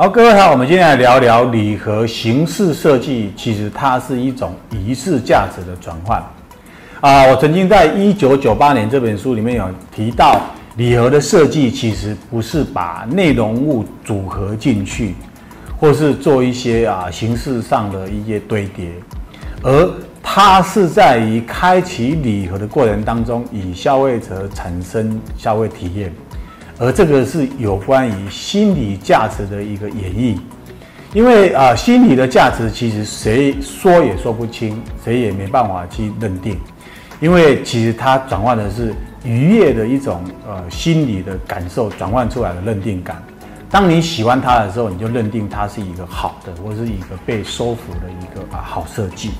好，各位好，我们今天来聊聊礼盒形式设计，其实它是一种仪式价值的转换。啊，我曾经在一九九八年这本书里面有提到，礼盒的设计其实不是把内容物组合进去，或是做一些啊形式上的一些堆叠，而它是在于开启礼盒的过程当中，以消费者产生消费体验。而这个是有关于心理价值的一个演绎，因为啊，心理的价值其实谁说也说不清，谁也没办法去认定，因为其实它转换的是愉悦的一种呃心理的感受转换出来的认定感。当你喜欢它的时候，你就认定它是一个好的，或是一个被收服的一个啊好设计。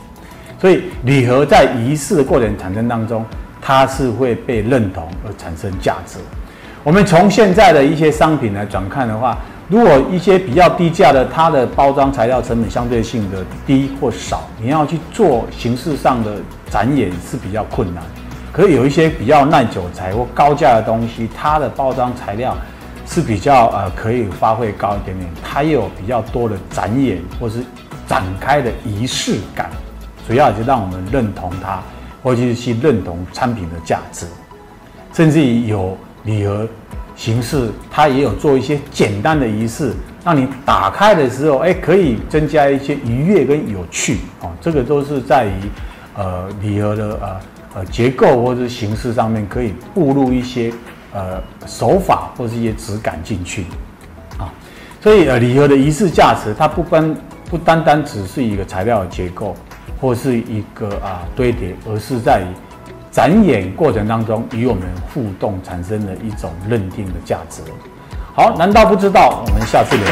所以礼盒在仪式的过程产生当中，它是会被认同而产生价值。我们从现在的一些商品来转看的话，如果一些比较低价的，它的包装材料成本相对性的低或少，你要去做形式上的展演是比较困难。可是有一些比较耐久材或高价的东西，它的包装材料是比较呃可以发挥高一点点，它也有比较多的展演或是展开的仪式感，主要就让我们认同它，或者是去认同产品的价值，甚至于有。礼盒形式，它也有做一些简单的仪式，让你打开的时候，哎，可以增加一些愉悦跟有趣哦。这个都是在于呃礼盒的呃呃结构或者形式上面，可以步入一些呃手法或是一些质感进去啊。所以呃礼盒的仪式价值，它不单不单单只是一个材料的结构或是一个啊堆叠，而是在于。展演过程当中与我们互动产生了一种认定的价值。好，难道不知道？我们下次聊。